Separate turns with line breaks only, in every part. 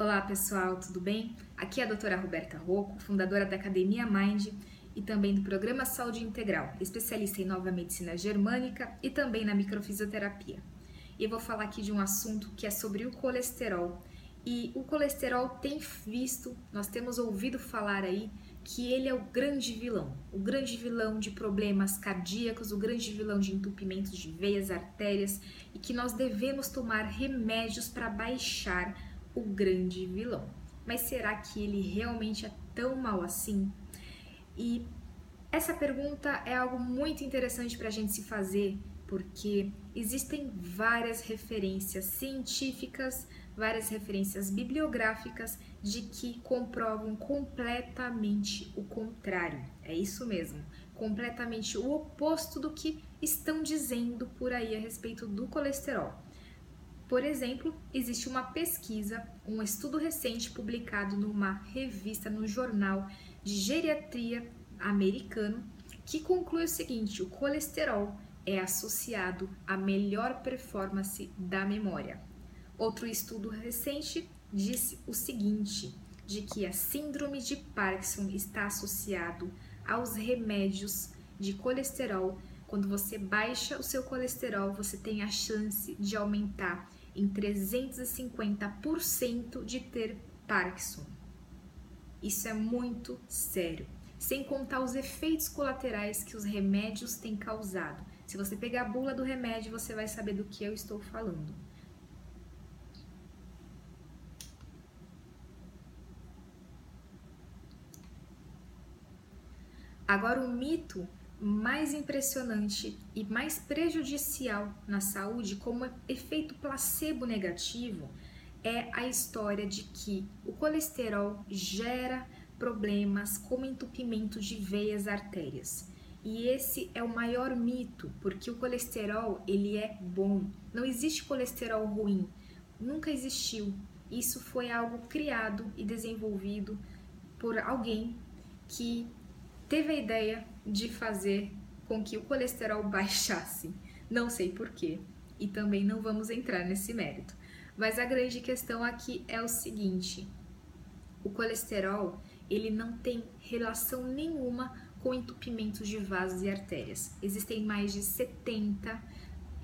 Olá pessoal, tudo bem? Aqui é a doutora Roberta Rocco, fundadora da Academia Mind e também do Programa Saúde Integral, especialista em nova medicina germânica e também na microfisioterapia. E eu vou falar aqui de um assunto que é sobre o colesterol. E o colesterol tem visto, nós temos ouvido falar aí que ele é o grande vilão, o grande vilão de problemas cardíacos, o grande vilão de entupimentos de veias, artérias e que nós devemos tomar remédios para baixar o grande vilão. Mas será que ele realmente é tão mal assim? E essa pergunta é algo muito interessante para a gente se fazer, porque existem várias referências científicas, várias referências bibliográficas de que comprovam completamente o contrário. É isso mesmo, completamente o oposto do que estão dizendo por aí a respeito do colesterol. Por exemplo, existe uma pesquisa, um estudo recente publicado numa revista no jornal de geriatria americano, que conclui o seguinte: o colesterol é associado à melhor performance da memória. Outro estudo recente disse o seguinte: de que a síndrome de Parkinson está associado aos remédios de colesterol. Quando você baixa o seu colesterol, você tem a chance de aumentar em 350% de ter Parkinson. Isso é muito sério, sem contar os efeitos colaterais que os remédios têm causado. Se você pegar a bula do remédio, você vai saber do que eu estou falando. Agora, o mito mais impressionante e mais prejudicial na saúde, como efeito placebo negativo, é a história de que o colesterol gera problemas como entupimento de veias artérias. E esse é o maior mito, porque o colesterol ele é bom. Não existe colesterol ruim, nunca existiu. Isso foi algo criado e desenvolvido por alguém que teve a ideia de fazer com que o colesterol baixasse. Não sei porquê e também não vamos entrar nesse mérito. Mas a grande questão aqui é o seguinte: o colesterol ele não tem relação nenhuma com entupimentos de vasos e artérias. Existem mais de 70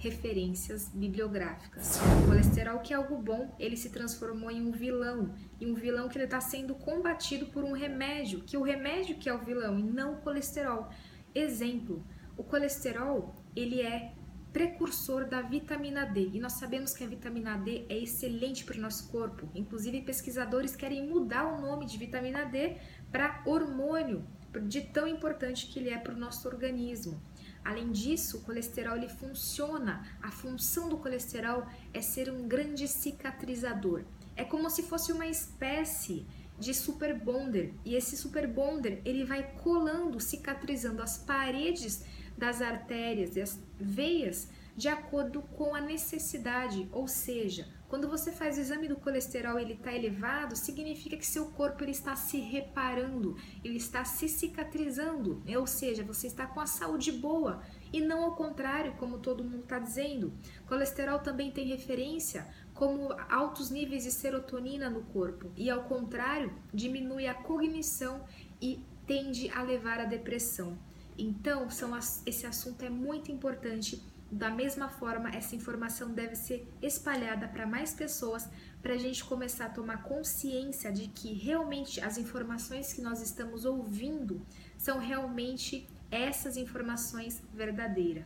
referências bibliográficas. O colesterol, que é algo bom, ele se transformou em um vilão, e um vilão que ele está sendo combatido por um remédio, que o remédio que é o vilão e não o colesterol. Exemplo, o colesterol, ele é precursor da vitamina D, e nós sabemos que a vitamina D é excelente para o nosso corpo. Inclusive, pesquisadores querem mudar o nome de vitamina D para hormônio, de tão importante que ele é para o nosso organismo. Além disso, o colesterol ele funciona. A função do colesterol é ser um grande cicatrizador. É como se fosse uma espécie de super bonder e esse super bonder ele vai colando, cicatrizando as paredes das artérias e as veias de acordo com a necessidade, ou seja, quando você faz o exame do colesterol ele está elevado, significa que seu corpo ele está se reparando, ele está se cicatrizando, né? ou seja, você está com a saúde boa e não ao contrário, como todo mundo está dizendo. Colesterol também tem referência como altos níveis de serotonina no corpo e ao contrário, diminui a cognição e tende a levar à depressão. Então, são, esse assunto é muito importante da mesma forma, essa informação deve ser espalhada para mais pessoas para a gente começar a tomar consciência de que realmente as informações que nós estamos ouvindo são realmente essas informações verdadeiras.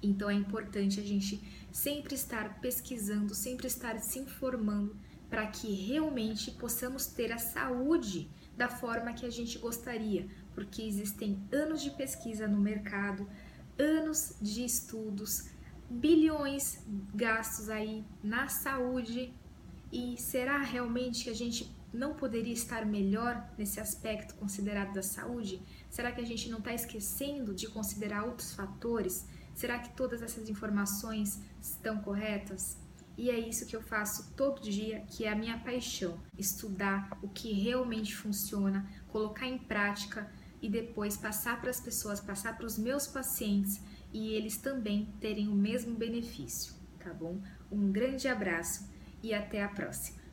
Então é importante a gente sempre estar pesquisando, sempre estar se informando para que realmente possamos ter a saúde da forma que a gente gostaria, porque existem anos de pesquisa no mercado, anos de estudos, bilhões gastos aí na saúde e será realmente que a gente não poderia estar melhor nesse aspecto considerado da saúde? Será que a gente não está esquecendo de considerar outros fatores? Será que todas essas informações estão corretas? E é isso que eu faço todo dia, que é a minha paixão: estudar o que realmente funciona, colocar em prática e depois passar para as pessoas, passar para os meus pacientes e eles também terem o mesmo benefício, tá bom? Um grande abraço e até a próxima!